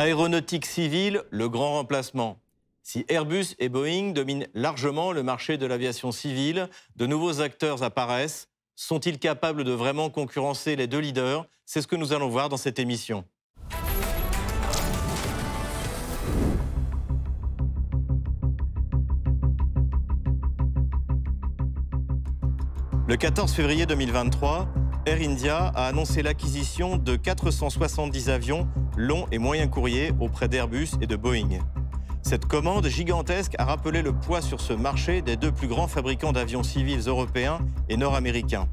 Aéronautique civile, le grand remplacement. Si Airbus et Boeing dominent largement le marché de l'aviation civile, de nouveaux acteurs apparaissent. Sont-ils capables de vraiment concurrencer les deux leaders? C'est ce que nous allons voir dans cette émission. Le 14 février 2023, Air India a annoncé l'acquisition de 470 avions longs et moyens courriers auprès d'Airbus et de Boeing. Cette commande gigantesque a rappelé le poids sur ce marché des deux plus grands fabricants d'avions civils européens et nord-américains.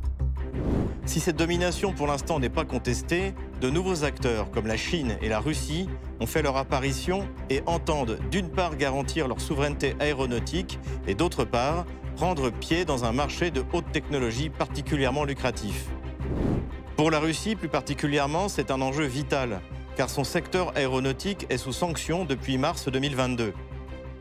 Si cette domination pour l'instant n'est pas contestée, de nouveaux acteurs comme la Chine et la Russie ont fait leur apparition et entendent d'une part garantir leur souveraineté aéronautique et d'autre part prendre pied dans un marché de haute technologie particulièrement lucratif. Pour la Russie plus particulièrement, c'est un enjeu vital, car son secteur aéronautique est sous sanction depuis mars 2022.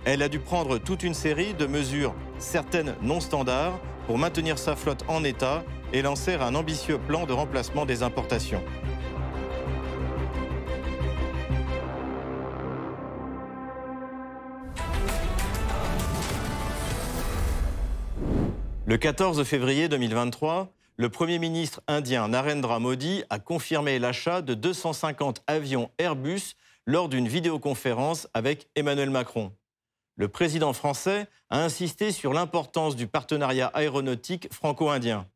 Elle a dû prendre toute une série de mesures, certaines non standards, pour maintenir sa flotte en état et lancer un ambitieux plan de remplacement des importations. Le 14 février 2023, le Premier ministre indien Narendra Modi a confirmé l'achat de 250 avions Airbus lors d'une vidéoconférence avec Emmanuel Macron. Le président français a insisté sur l'importance du partenariat aéronautique franco-indien.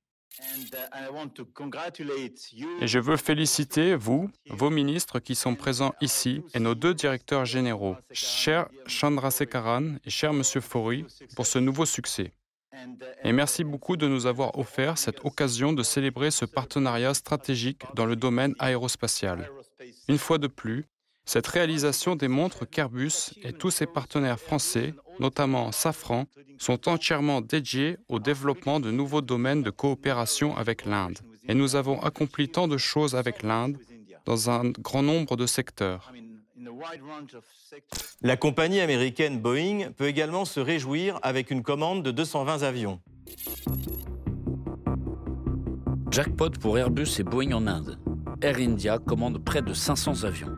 Et je veux féliciter vous, vos ministres qui sont présents ici, et nos deux directeurs généraux, cher Chandrasekaran et cher Monsieur Fori, pour ce nouveau succès. Et merci beaucoup de nous avoir offert cette occasion de célébrer ce partenariat stratégique dans le domaine aérospatial. Une fois de plus, cette réalisation démontre qu'Airbus et tous ses partenaires français, notamment Safran, sont entièrement dédiés au développement de nouveaux domaines de coopération avec l'Inde. Et nous avons accompli tant de choses avec l'Inde dans un grand nombre de secteurs. La compagnie américaine Boeing peut également se réjouir avec une commande de 220 avions. Jackpot pour Airbus et Boeing en Inde. Air India commande près de 500 avions.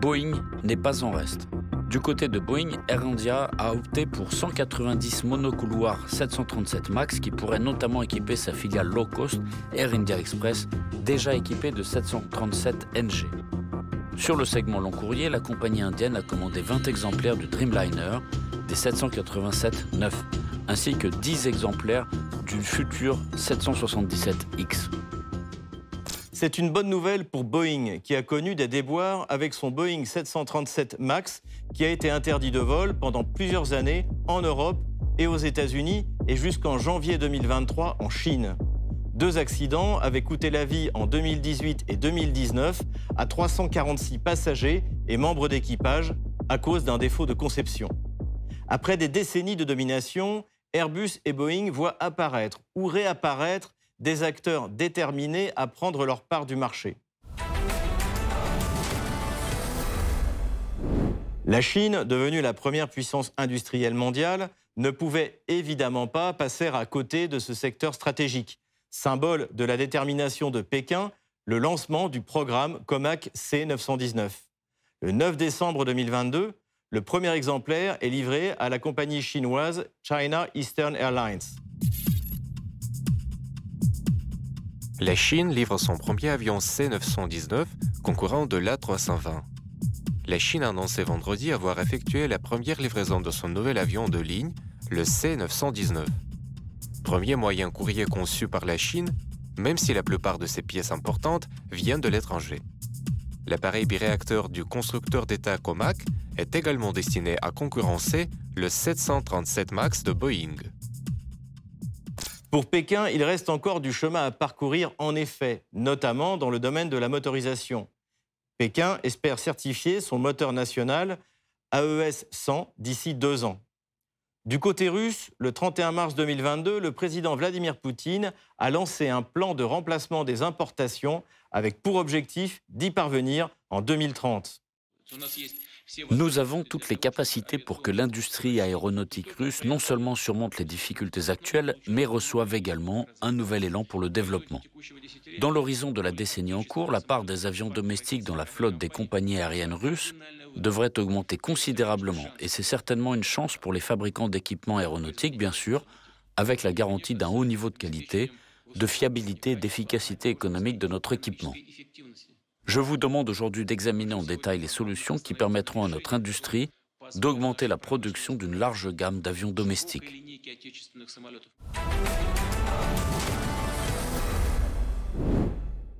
Boeing n'est pas en reste. Du côté de Boeing, Air India a opté pour 190 monocouloirs 737 MAX qui pourraient notamment équiper sa filiale low cost Air India Express, déjà équipée de 737 NG. Sur le segment long courrier, la compagnie indienne a commandé 20 exemplaires du Dreamliner, des 787-9, ainsi que 10 exemplaires du futur 777X. C'est une bonne nouvelle pour Boeing, qui a connu des déboires avec son Boeing 737 MAX, qui a été interdit de vol pendant plusieurs années en Europe et aux États-Unis, et jusqu'en janvier 2023 en Chine. Deux accidents avaient coûté la vie en 2018 et 2019 à 346 passagers et membres d'équipage à cause d'un défaut de conception. Après des décennies de domination, Airbus et Boeing voient apparaître ou réapparaître des acteurs déterminés à prendre leur part du marché. La Chine, devenue la première puissance industrielle mondiale, ne pouvait évidemment pas passer à côté de ce secteur stratégique symbole de la détermination de Pékin, le lancement du programme COMAC C919. Le 9 décembre 2022, le premier exemplaire est livré à la compagnie chinoise China Eastern Airlines. La Chine livre son premier avion C919, concurrent de l'A320. La Chine a annoncé vendredi avoir effectué la première livraison de son nouvel avion de ligne, le C919 premier moyen courrier conçu par la Chine, même si la plupart de ses pièces importantes viennent de l'étranger. L'appareil biréacteur du constructeur d'État Comac est également destiné à concurrencer le 737 MAX de Boeing. Pour Pékin, il reste encore du chemin à parcourir en effet, notamment dans le domaine de la motorisation. Pékin espère certifier son moteur national AES 100 d'ici deux ans. Du côté russe, le 31 mars 2022, le président Vladimir Poutine a lancé un plan de remplacement des importations avec pour objectif d'y parvenir en 2030. Nous avons toutes les capacités pour que l'industrie aéronautique russe non seulement surmonte les difficultés actuelles, mais reçoive également un nouvel élan pour le développement. Dans l'horizon de la décennie en cours, la part des avions domestiques dans la flotte des compagnies aériennes russes devrait augmenter considérablement, et c'est certainement une chance pour les fabricants d'équipements aéronautiques, bien sûr, avec la garantie d'un haut niveau de qualité, de fiabilité et d'efficacité économique de notre équipement. Je vous demande aujourd'hui d'examiner en détail les solutions qui permettront à notre industrie d'augmenter la production d'une large gamme d'avions domestiques.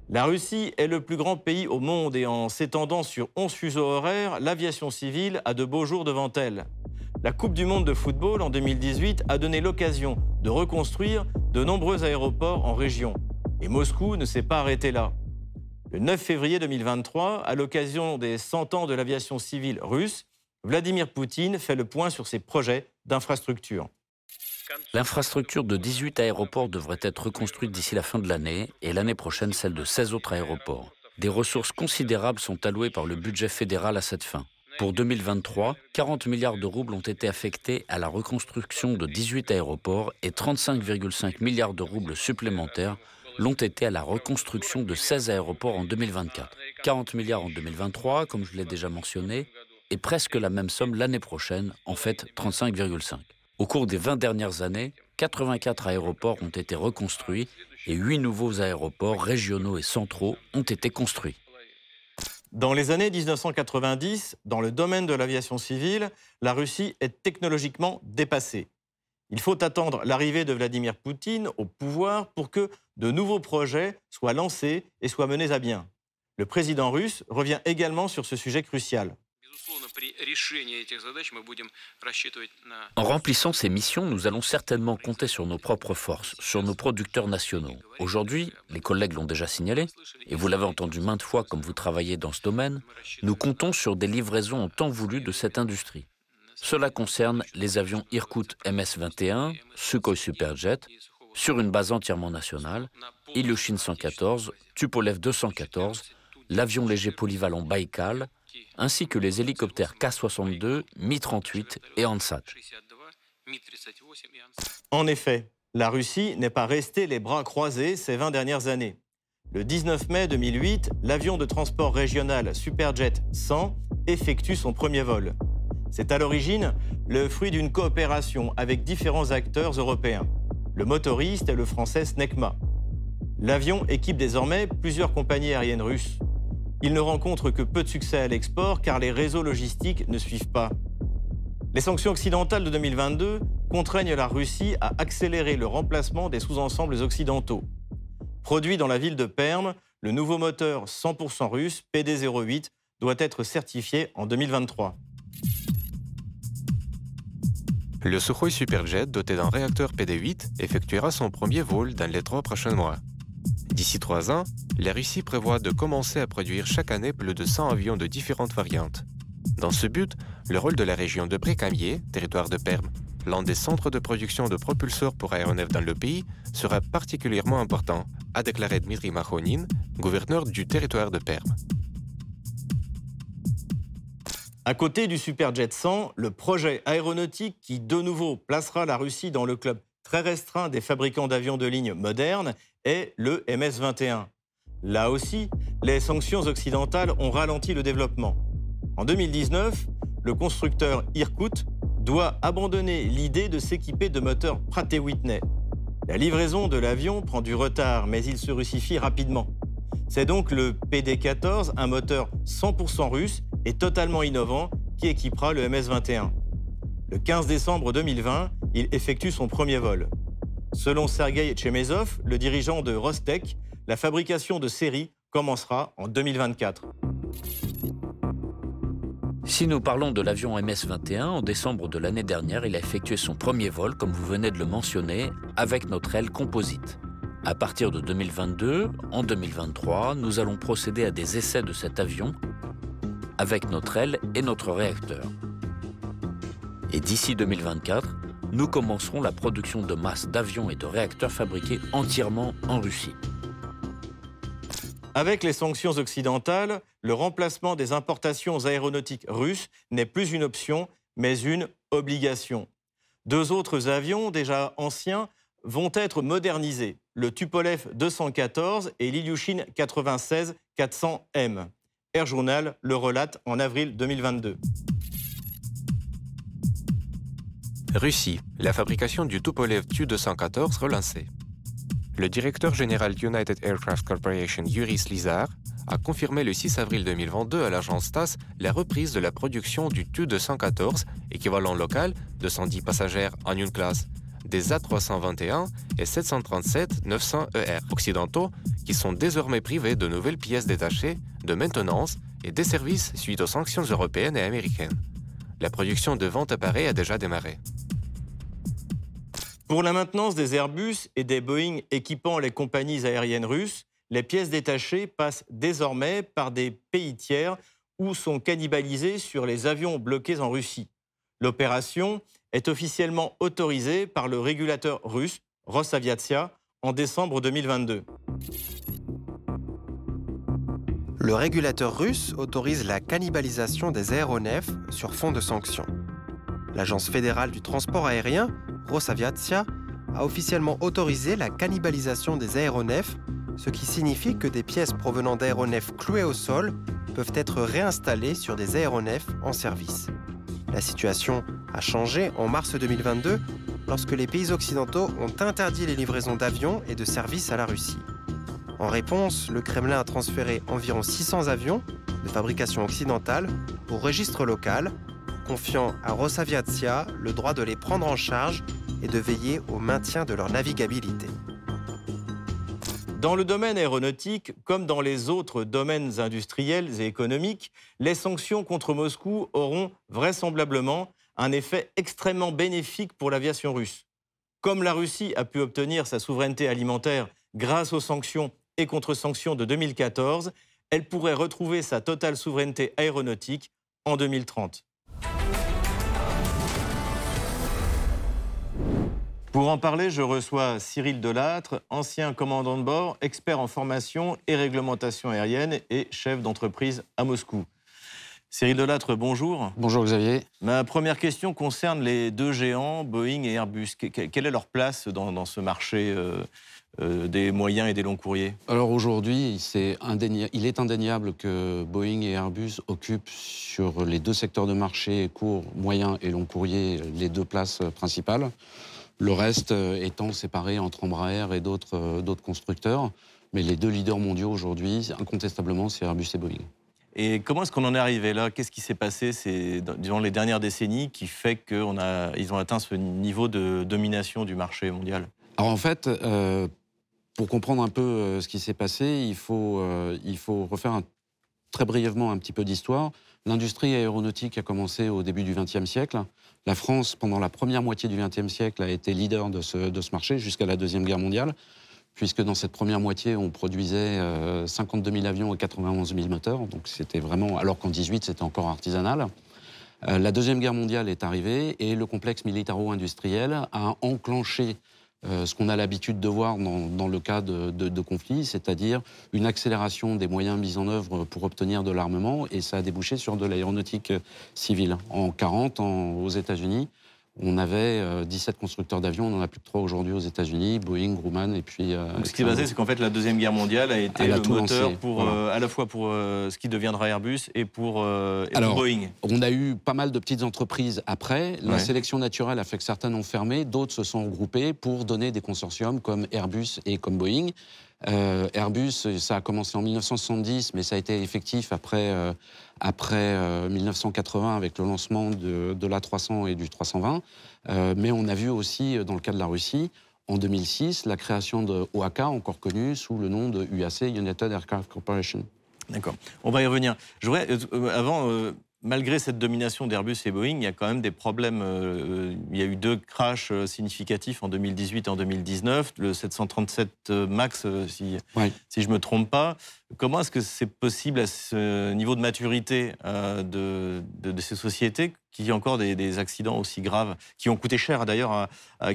La Russie est le plus grand pays au monde et en s'étendant sur 11 fuseaux horaires, l'aviation civile a de beaux jours devant elle. La Coupe du Monde de football en 2018 a donné l'occasion de reconstruire de nombreux aéroports en région. Et Moscou ne s'est pas arrêté là. Le 9 février 2023, à l'occasion des 100 ans de l'aviation civile russe, Vladimir Poutine fait le point sur ses projets d'infrastructure. L'infrastructure de 18 aéroports devrait être reconstruite d'ici la fin de l'année et l'année prochaine celle de 16 autres aéroports. Des ressources considérables sont allouées par le budget fédéral à cette fin. Pour 2023, 40 milliards de roubles ont été affectés à la reconstruction de 18 aéroports et 35,5 milliards de roubles supplémentaires l'ont été à la reconstruction de 16 aéroports en 2024. 40 milliards en 2023, comme je l'ai déjà mentionné, et presque la même somme l'année prochaine, en fait 35,5. Au cours des 20 dernières années, 84 aéroports ont été reconstruits et 8 nouveaux aéroports régionaux et centraux ont été construits. Dans les années 1990, dans le domaine de l'aviation civile, la Russie est technologiquement dépassée. Il faut attendre l'arrivée de Vladimir Poutine au pouvoir pour que de nouveaux projets soient lancés et soient menés à bien. Le président russe revient également sur ce sujet crucial. En remplissant ces missions, nous allons certainement compter sur nos propres forces, sur nos producteurs nationaux. Aujourd'hui, les collègues l'ont déjà signalé, et vous l'avez entendu maintes fois comme vous travaillez dans ce domaine, nous comptons sur des livraisons en temps voulu de cette industrie. Cela concerne les avions Irkut MS-21, Sukhoi Superjet, sur une base entièrement nationale, Ilyushin 114, Tupolev 214, l'avion léger polyvalent Baikal, ainsi que les hélicoptères K-62, Mi-38 et Ansat. En effet, la Russie n'est pas restée les bras croisés ces 20 dernières années. Le 19 mai 2008, l'avion de transport régional Superjet 100 effectue son premier vol. C'est à l'origine le fruit d'une coopération avec différents acteurs européens. Le motoriste est le français Snecma. L'avion équipe désormais plusieurs compagnies aériennes russes. Il ne rencontre que peu de succès à l'export car les réseaux logistiques ne suivent pas. Les sanctions occidentales de 2022 contraignent la Russie à accélérer le remplacement des sous-ensembles occidentaux. Produit dans la ville de Perm, le nouveau moteur 100% russe PD08 doit être certifié en 2023. Le Sukhoi Superjet, doté d'un réacteur PD8, effectuera son premier vol dans les trois prochains mois. D'ici trois ans, la Russie prévoit de commencer à produire chaque année plus de 100 avions de différentes variantes. Dans ce but, le rôle de la région de Brécamier, territoire de Perm, l'un des centres de production de propulseurs pour aéronefs dans le pays, sera particulièrement important, a déclaré Dmitry Mahonin, gouverneur du territoire de Perm. À côté du Superjet 100, le projet aéronautique qui de nouveau placera la Russie dans le club très restreint des fabricants d'avions de ligne modernes est le MS-21. Là aussi, les sanctions occidentales ont ralenti le développement. En 2019, le constructeur Irkut doit abandonner l'idée de s'équiper de moteurs Pratt Whitney. La livraison de l'avion prend du retard, mais il se russifie rapidement. C'est donc le PD-14, un moteur 100% russe et totalement innovant, qui équipera le MS-21. Le 15 décembre 2020, il effectue son premier vol. Selon Sergei Chemezov, le dirigeant de Rostec, la fabrication de série commencera en 2024. Si nous parlons de l'avion MS-21, en décembre de l'année dernière, il a effectué son premier vol, comme vous venez de le mentionner, avec notre aile composite. À partir de 2022, en 2023, nous allons procéder à des essais de cet avion avec notre aile et notre réacteur. Et d'ici 2024, nous commencerons la production de masse d'avions et de réacteurs fabriqués entièrement en Russie. Avec les sanctions occidentales, le remplacement des importations aéronautiques russes n'est plus une option, mais une obligation. Deux autres avions, déjà anciens, vont être modernisés, le Tupolev 214 et l'Ilyushin 96 400M. Air Journal le relate en avril 2022. Russie, la fabrication du Tupolev Tu-214 relancée. Le directeur général United Aircraft Corporation Yuri Slizar a confirmé le 6 avril 2022 à l'agence TASS la reprise de la production du Tu-214, équivalent local de 110 passagers en une classe, des A321 et 737-900ER e occidentaux qui sont désormais privés de nouvelles pièces détachées, de maintenance et des services suite aux sanctions européennes et américaines. La production de vente appareils a déjà démarré. Pour la maintenance des Airbus et des Boeing équipant les compagnies aériennes russes, les pièces détachées passent désormais par des pays tiers ou sont cannibalisées sur les avions bloqués en Russie. L'opération est officiellement autorisée par le régulateur russe Rosaviatsia en décembre 2022. Le régulateur russe autorise la cannibalisation des aéronefs sur fond de sanctions. L'Agence fédérale du transport aérien Rosaviatsia a officiellement autorisé la cannibalisation des aéronefs, ce qui signifie que des pièces provenant d'aéronefs cloués au sol peuvent être réinstallées sur des aéronefs en service. La situation a changé en mars 2022 lorsque les pays occidentaux ont interdit les livraisons d'avions et de services à la Russie. En réponse, le Kremlin a transféré environ 600 avions de fabrication occidentale au registre local confiant à Rosaviatsia le droit de les prendre en charge et de veiller au maintien de leur navigabilité. Dans le domaine aéronautique, comme dans les autres domaines industriels et économiques, les sanctions contre Moscou auront vraisemblablement un effet extrêmement bénéfique pour l'aviation russe. Comme la Russie a pu obtenir sa souveraineté alimentaire grâce aux sanctions et contre-sanctions de 2014, elle pourrait retrouver sa totale souveraineté aéronautique en 2030. Pour en parler, je reçois Cyril Delattre, ancien commandant de bord, expert en formation et réglementation aérienne et chef d'entreprise à Moscou. Cyril Delattre, bonjour. Bonjour Xavier. Ma première question concerne les deux géants, Boeing et Airbus. Quelle est leur place dans, ce marché euh, euh, des moyens et des longs courriers Alors aujourd'hui, il est indéniable que Boeing et Airbus occupent sur les deux secteurs de marché, court, moyen et long courrier, les deux places principales le reste euh, étant séparé entre Embraer et euh, d'autres constructeurs. Mais les deux leaders mondiaux aujourd'hui, incontestablement, c'est Airbus et Boeing. Et comment est-ce qu'on en est arrivé là? Qu'est-ce qui s'est passé durant les dernières décennies qui fait qu'ils ont atteint ce niveau de domination du marché mondial? Alors en fait, euh, pour comprendre un peu ce qui s'est passé, il faut, faut refaire très brièvement un petit peu d'histoire. L'industrie aéronautique a commencé au début du XXe siècle. La France, pendant la première moitié du XXe siècle, a été leader de ce, marché jusqu'à la Deuxième Guerre mondiale, puisque dans cette première moitié, on produisait 52 euh, 000 avions et 91 000 moteurs. Donc c'était vraiment, alors qu'en 18, c'était encore artisanal. Euh, la Deuxième Guerre mondiale est arrivée et le complexe militaro-industriel a enclenché euh, ce qu'on a l'habitude de voir dans, le cas de, conflits, c'est-à-dire une accélération des moyens mis en œuvre pour obtenir de l'armement, et ça a débouché sur de l'aéronautique civile. En 40, aux États-Unis, on avait 17 euh, constructeurs d'avions, on en a plus que 3 aujourd'hui aux États-Unis, Boeing, Grumman et puis. Euh, ce qui est basé, c'est qu'en fait la deuxième guerre mondiale a été le moteur pour euh, à la fois pour ce qui deviendra Airbus et pour, Boeing. On a eu pas mal de petites entreprises après. La sélection naturelle a fait que certaines ont fermé, d'autres se sont regroupées pour donner des consortiums comme Airbus et comme Boeing. Euh, Airbus, ça a commencé en 1970, mais ça a été effectif après, euh, après 1980 euh, avec le lancement de, de l'A300 et du 320. mais on a vu aussi, dans le cas de la Russie, en 2006, la création de encore connu sous le nom de UAC, United Aircraft Corporation. D'accord. On va y revenir. Je voudrais, avant, malgré cette domination d'Airbus et Boeing, il y a quand même des problèmes. Euh, il y a eu deux crashs euh, significatifs en 2018 et en 2019. Le 737 euh, MAX, si, si je ne me trompe pas. Comment est-ce que c'est possible à ce niveau de maturité de, ces sociétés qu'il y ait encore des, accidents aussi graves, qui ont coûté cher d'ailleurs,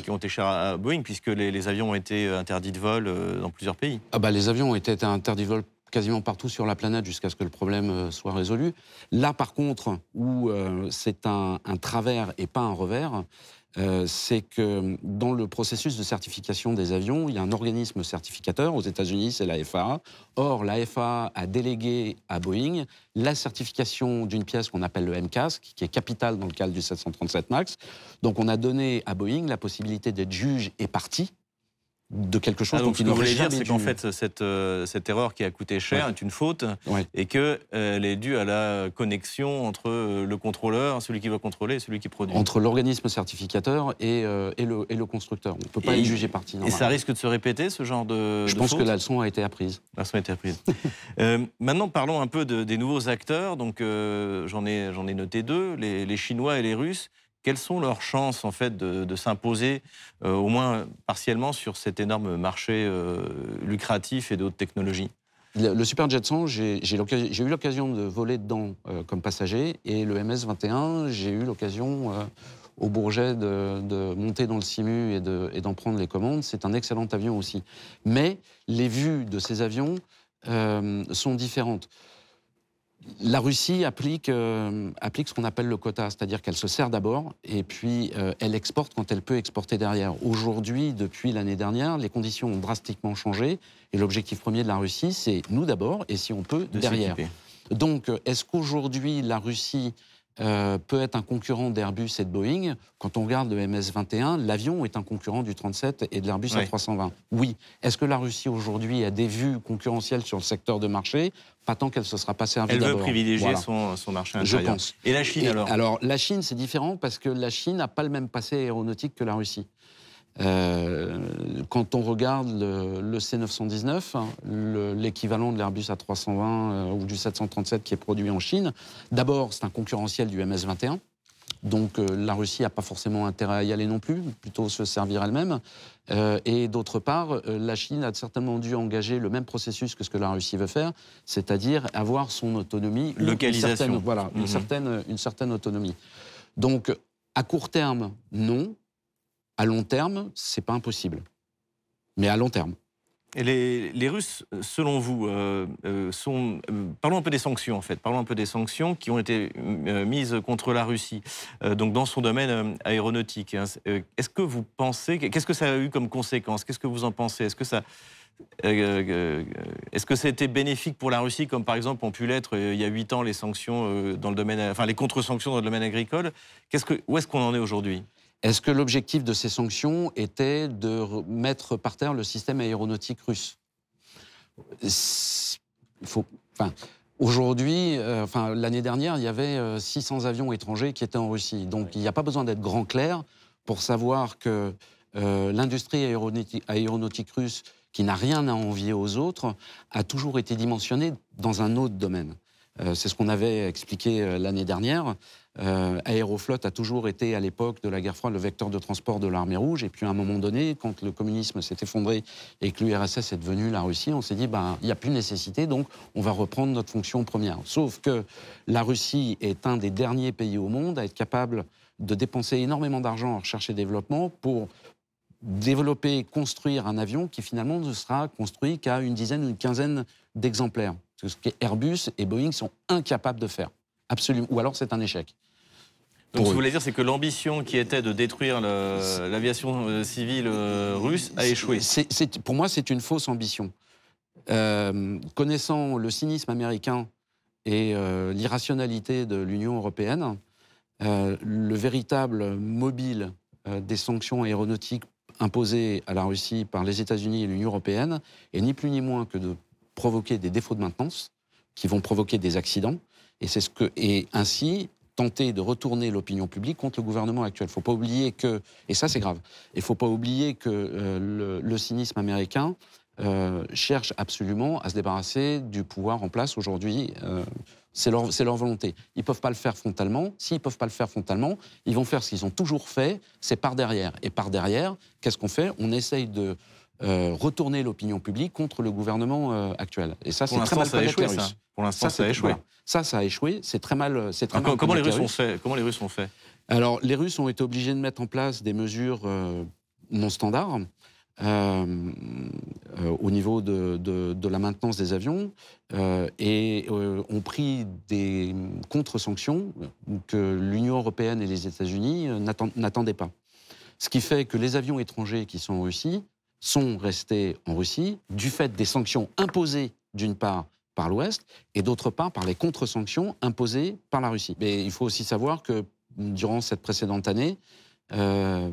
qui ont été cher à Boeing, puisque les, avions ont été interdits de vol dans plusieurs pays? Ah bah, Les avions ont été interdits de vol quasiment partout sur la planète jusqu'à ce que le problème soit résolu. Là, par contre, où c'est un, un, travers et pas un revers, euh, c'est que dans le processus de certification des avions, il y a un organisme certificateur. Aux États-Unis, c'est la FAA. Or, la FAA a délégué à Boeing la certification d'une pièce qu'on appelle le MCAS, qui est capitale dans le cadre du 737 MAX. Donc, on a donné à Boeing la possibilité d'être juge et partie de quelque chose ah, donc, ce que vous voulez dire, c'est qu'en fait, cette, euh, cette erreur qui a coûté cher est une faute et qu'elle euh, est due à la connexion entre euh, le contrôleur, celui qui va contrôler et celui qui produit. Entre l'organisme certificateur et, et, le, et, le, constructeur. On ne peut pas y juger partie. Et ça risque de se répéter, ce genre de. Je pense que la leçon a été apprise. La leçon a été apprise. maintenant, parlons un peu de, des nouveaux acteurs. Donc, j'en ai, ai noté deux les, les Chinois et les Russes. Quelles sont leurs chances en fait de, s'imposer, euh, au moins partiellement, sur cet énorme marché euh, lucratif et d'autres technologies? Le, Super Jet 100, j'ai eu l'occasion de voler dedans euh, comme passager, et le MS-21, j'ai eu l'occasion au Bourget de, monter dans le Simu et d'en prendre les commandes. C'est un excellent avion aussi. Mais les vues de ces avions sont différentes la Russie applique, euh, applique ce qu'on appelle le quota, c'est-à-dire qu'elle se sert d'abord et puis euh, elle exporte quand elle peut exporter derrière. Aujourd'hui, depuis l'année dernière, les conditions ont drastiquement changé et l'objectif premier de la Russie, c'est nous d'abord et si on peut derrière. Donc, est-ce qu'aujourd'hui la Russie euh, peut être un concurrent d'Airbus et de Boeing. Quand on regarde le MS-21, l'avion est un concurrent du 37 et de l'Airbus A320. Oui. Est-ce que la Russie aujourd'hui a des vues concurrentielles sur le secteur de marché? Pas tant qu'elle se sera pas servie Elle veut privilégier son, marché intérieur. Je pense. Et la Chine alors? Alors la Chine, c'est différent parce que la Chine n'a pas le même passé aéronautique que la Russie. Euh, quand on regarde le, C919, hein, l'équivalent de l'Airbus A320 euh, ou du 737 qui est produit en Chine, d'abord c'est un concurrentiel du MS-21. Donc euh, la Russie n'a pas forcément intérêt à y aller non plus, plutôt se servir elle-même. et d'autre part, la Chine a certainement dû engager le même processus que ce que la Russie veut faire, c'est-à-dire avoir son autonomie. Localisation. voilà, une, mhm. certaine, une certaine autonomie. Donc à court terme, non. À long terme, c'est pas impossible. Mais à long terme. Et les, Russes, selon vous, euh, euh, sont. Euh, parlons un peu des sanctions, en fait. Parlons un peu des sanctions qui ont été mises contre la Russie, donc dans son domaine aéronautique. Hein. Est-ce que vous pensez. Qu'est-ce que ça a eu comme conséquence? Qu'est-ce que vous en pensez? Est-ce que ça. Est-ce que c'était bénéfique pour la Russie, comme par exemple ont pu l'être il y a huit ans les sanctions dans le domaine, enfin les contre-sanctions dans le domaine agricole? Que, Où est-ce qu'on en est aujourd'hui? Est-ce que l'objectif de ces sanctions était de mettre par terre le système aéronautique russe? Faut, enfin, Aujourd'hui, euh, enfin, l'année dernière, il y avait 600 euh, avions étrangers qui étaient en Russie. Donc il n'y a pas besoin d'être grand clair pour savoir que euh, l'industrie aéronautique, aéronautique, russe, qui n'a rien à envier aux autres, a toujours été dimensionnée dans un autre domaine. C'est ce qu'on avait expliqué l'année dernière. Euh, Aéroflot a toujours été, à l'époque de la guerre froide, le vecteur de transport de l'armée rouge. Et puis, à un moment donné, quand le communisme s'est effondré et que l'URSS est devenu la Russie, on s'est dit, ben, il n'y a plus nécessité, donc on va reprendre notre fonction première. Sauf que la Russie est un des derniers pays au monde à être capable de dépenser énormément d'argent en recherche et développement pour développer, construire un avion qui finalement ne sera construit qu'à une dizaine ou une quinzaine d'exemplaires. Ce que Airbus et Boeing sont incapables de faire. Absolument. Ou alors c'est un échec. Donc, ce que vous voulez dire, c'est que l'ambition qui était de détruire l'aviation euh, civile euh, russe a échoué. pour moi, c'est une fausse ambition. Euh, connaissant le cynisme américain et l'irrationalité de l'Union européenne, le véritable mobile des sanctions aéronautiques imposées à la Russie par les États-Unis et l'Union européenne est ni plus ni moins que de provoquer des défauts de maintenance qui vont provoquer des accidents et c'est ce que et ainsi tenter de retourner l'opinion publique contre le gouvernement actuel. Il ne faut pas oublier que, et ça c'est grave, il faut pas oublier que euh, le, cynisme américain euh, cherche absolument à se débarrasser du pouvoir en place aujourd'hui. Euh, c'est leur, leur, volonté. Ils ne peuvent pas le faire frontalement. S'ils ne peuvent pas le faire frontalement, ils vont faire ce qu'ils ont toujours fait, c'est par derrière. Et par derrière, qu'est-ce qu'on fait? On essaye de retourner l'opinion publique contre le gouvernement actuel. Et ça, c'est très mal ça échoué, ça. Pour l'instant, ça, a échoué. Ça, ça a échoué. C'est très mal. C'est très comment, les Russes ont fait? Comment les Russes ont fait? Alors, les Russes ont été obligés de mettre en place des mesures euh, non standards. euh, euh, au niveau de, la maintenance des avions euh, et ont pris des contre-sanctions que l'Union européenne et les États-Unis n'attendaient pas. Ce qui fait que les avions étrangers qui sont en Russie sont restés en Russie du fait des sanctions imposées d'une part par l'Ouest et d'autre part par les contre-sanctions imposées par la Russie. Mais il faut aussi savoir que durant cette précédente année, euh,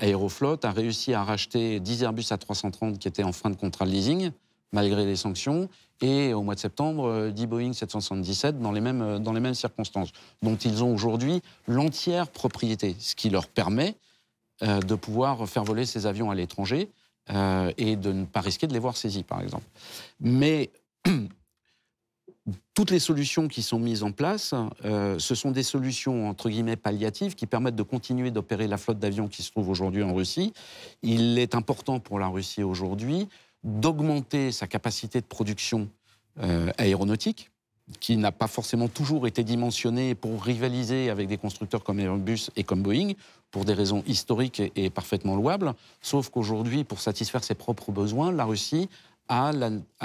Aeroflot a réussi à racheter 10 Airbus A330 qui étaient en fin de contrat de leasing, malgré les sanctions, et au mois de septembre, 10 Boeing 777 dans les mêmes, euh, dans les mêmes circonstances, dont ils ont aujourd'hui l'entière propriété, ce qui leur permet euh, de pouvoir faire voler ces avions à l'étranger et de ne pas risquer de les voir saisis, par exemple. Mais toutes les solutions qui sont mises en place, euh, ce sont des solutions entre guillemets palliatives qui permettent de continuer d'opérer la flotte d'avions qui se trouve aujourd'hui en Russie. Il est important pour la Russie aujourd'hui d'augmenter sa capacité de production euh, aéronautique, qui n'a pas forcément toujours été dimensionnée pour rivaliser avec des constructeurs comme Airbus et comme Boeing, pour des raisons historiques et, parfaitement louables. Sauf qu'aujourd'hui, pour satisfaire ses propres besoins, la Russie a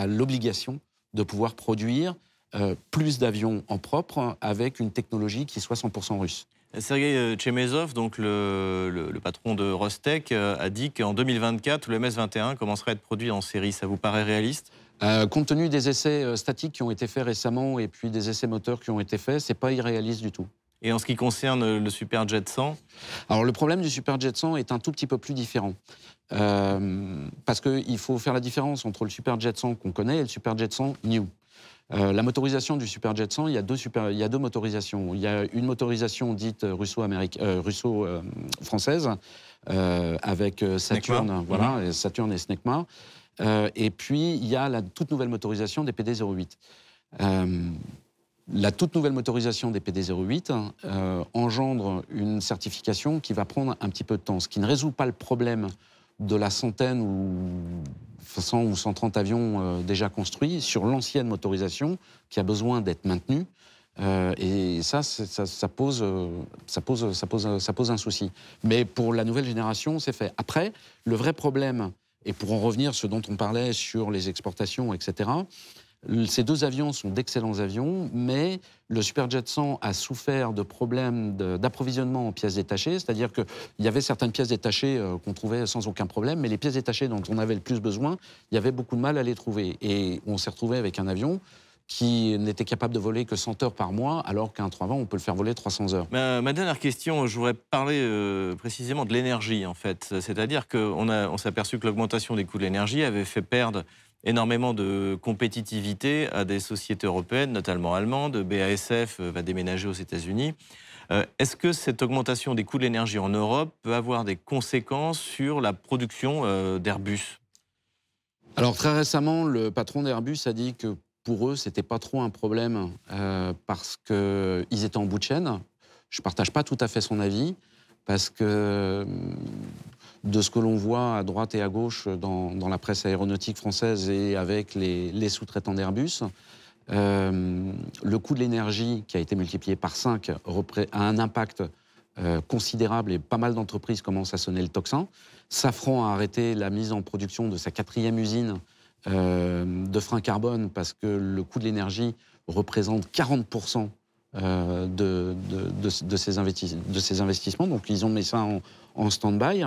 l'obligation de pouvoir produire euh, plus d'avions en propre avec une technologie qui soit 100% russe. Sergei euh, Chemezov, donc le, patron de Rostec, euh, a dit qu'en 2024, le MS-21 commencerait à être produit en série. Ça vous paraît réaliste? Compte tenu des essais statiques qui ont été faits récemment et puis des essais moteurs qui ont été faits, c'est pas irréaliste du tout. Et en ce qui concerne le Superjet 100 Alors le problème du Superjet 100 est un tout petit peu plus différent. parce qu'il faut faire la différence entre le Superjet 100 qu'on connaît et le Superjet 100 New. Euh, la motorisation du Superjet 100, il y, a deux super, il y a deux motorisations. Il y a une motorisation dite russo-française euh, avec euh, Saturn, voilà, mhm. Saturn et Snecma. et puis, il y a la toute nouvelle motorisation des PD-08. La toute nouvelle motorisation des PD-08 engendre une certification qui va prendre un petit peu de temps, ce qui ne résout pas le problème de la centaine ou 100 ou 130 avions euh, déjà construits sur l'ancienne motorisation qui a besoin d'être maintenue. Euh, et ça ça, pose, ça, pose, un souci. Mais pour la nouvelle génération, c'est fait. Après, le vrai problème, et pour en revenir ce dont on parlait sur les exportations, etc., ces deux avions sont d'excellents avions, mais le Superjet 100 a souffert de problèmes d'approvisionnement en pièces détachées, c'est-à-dire qu'il y avait certaines pièces détachées euh, qu'on trouvait sans aucun problème, mais les pièces détachées dont on avait le plus besoin, il y avait beaucoup de mal à les trouver. Et on s'est retrouvé avec un avion qui n'était capable de voler que 100 heures par mois, alors qu'un 320, on peut le faire voler 300 heures. Ma, dernière question, je voudrais parler euh, précisément de l'énergie, en fait. C'est-à-dire qu'on on s'est aperçu que l'augmentation des coûts de l'énergie avait fait perdre énormément de compétitivité à des sociétés européennes, notamment allemandes. BASF euh, va déménager aux États-Unis. Euh, est-ce que cette augmentation des coûts de l'énergie en Europe peut avoir des conséquences sur la production euh, d'Airbus? Alors très récemment, le patron d'Airbus a dit que pour eux, c'était pas trop un problème parce qu'ils étaient en bout de chaîne. Je ne partage pas tout à fait son avis parce que de ce que l'on voit à droite et à gauche dans, la presse aéronautique française et avec les, sous-traitants d'Airbus. Euh, le coût de l'énergie, qui a été multiplié par 5, a un impact euh, considérable et pas mal d'entreprises commencent à sonner le tocsin. Safran a arrêté la mise en production de sa quatrième usine euh, de frein carbone parce que le coût de l'énergie représente 40% de, de, de, ces investissements. Donc ils ont mis ça en stand-by.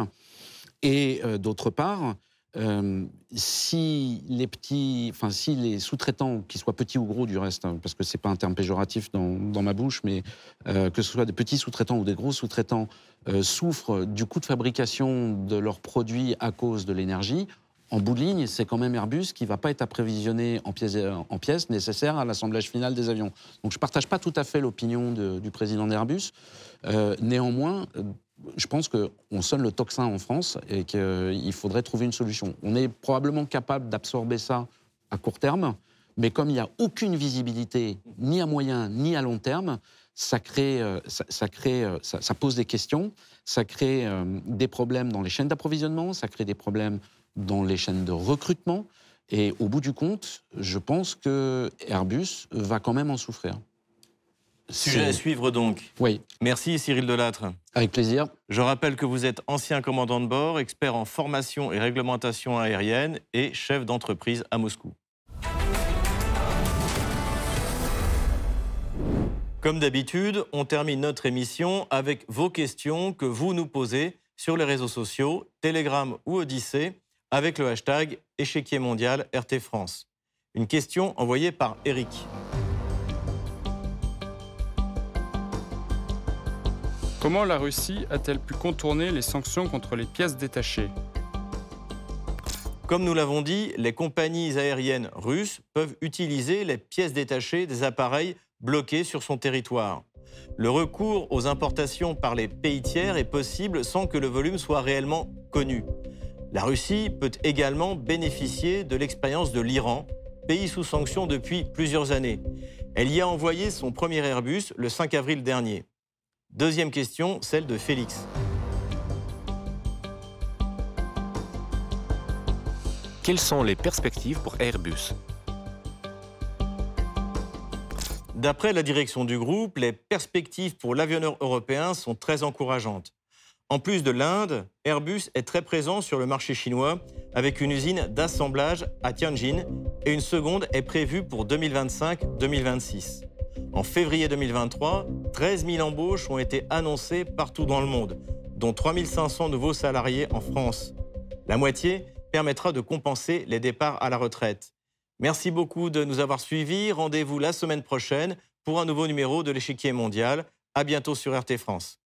Et euh, d'autre part, euh, si les petits, enfin si les sous-traitants, qu'ils soient petits ou gros du reste, hein, parce que c'est pas un terme péjoratif dans, ma bouche, mais euh, que ce soit des petits sous-traitants ou des gros sous-traitants souffrent du coût de fabrication de leurs produits à cause de l'énergie, en bout de ligne, c'est quand même Airbus qui ne va pas être approvisionné en pièces, en pièces nécessaires à l'assemblage final des avions. Donc je ne partage pas tout à fait l'opinion du président d'Airbus. néanmoins, je pense qu'on sonne le tocsin en France et qu'il faudrait trouver une solution. On est probablement capable d'absorber ça à court terme, mais comme il n'y a aucune visibilité, ni à moyen ni à long terme, ça, crée, euh, ça, euh, pose des questions, ça crée euh, des problèmes dans les chaînes d'approvisionnement, ça crée des problèmes dans les chaînes de recrutement. Et au bout du compte, je pense que Airbus va quand même en souffrir. Sujet à suivre donc. Oui, Merci Cyril Delattre. avec plaisir. Je rappelle que vous êtes ancien commandant de bord, expert en formation et réglementation aérienne et chef d'entreprise à Moscou. Comme d'habitude, on termine notre émission avec vos questions que vous nous posez sur les réseaux sociaux, Telegram ou Odyssée, avec le hashtag échiquier mondial RT France. Une question envoyée par Eric. Comment la Russie a-t-elle pu contourner les sanctions contre les pièces détachées? Comme nous l'avons dit, les compagnies aériennes russes peuvent utiliser les pièces détachées des appareils bloqués sur son territoire. Le recours aux importations par les pays tiers est possible sans que le volume soit réellement connu. La Russie peut également bénéficier de l'expérience de l'Iran, pays sous sanctions depuis plusieurs années. Elle y a envoyé son premier Airbus le 5 avril dernier. Deuxième question, celle de Félix. Quelles sont les perspectives pour Airbus? D'après la direction du groupe, les perspectives pour l'avionneur européen sont très encourageantes. En plus de l'Inde, Airbus est très présent sur le marché chinois avec une usine d'assemblage à Tianjin et une seconde est prévue pour 2025-2026. En février 2023, 13 000 embauches ont été annoncées partout dans le monde, dont 3 500 nouveaux salariés en France. La moitié permettra de compenser les départs à la retraite. Merci beaucoup de nous avoir suivis. Rendez-vous la semaine prochaine pour un nouveau numéro de l'échiquier mondial. À bientôt sur RT France.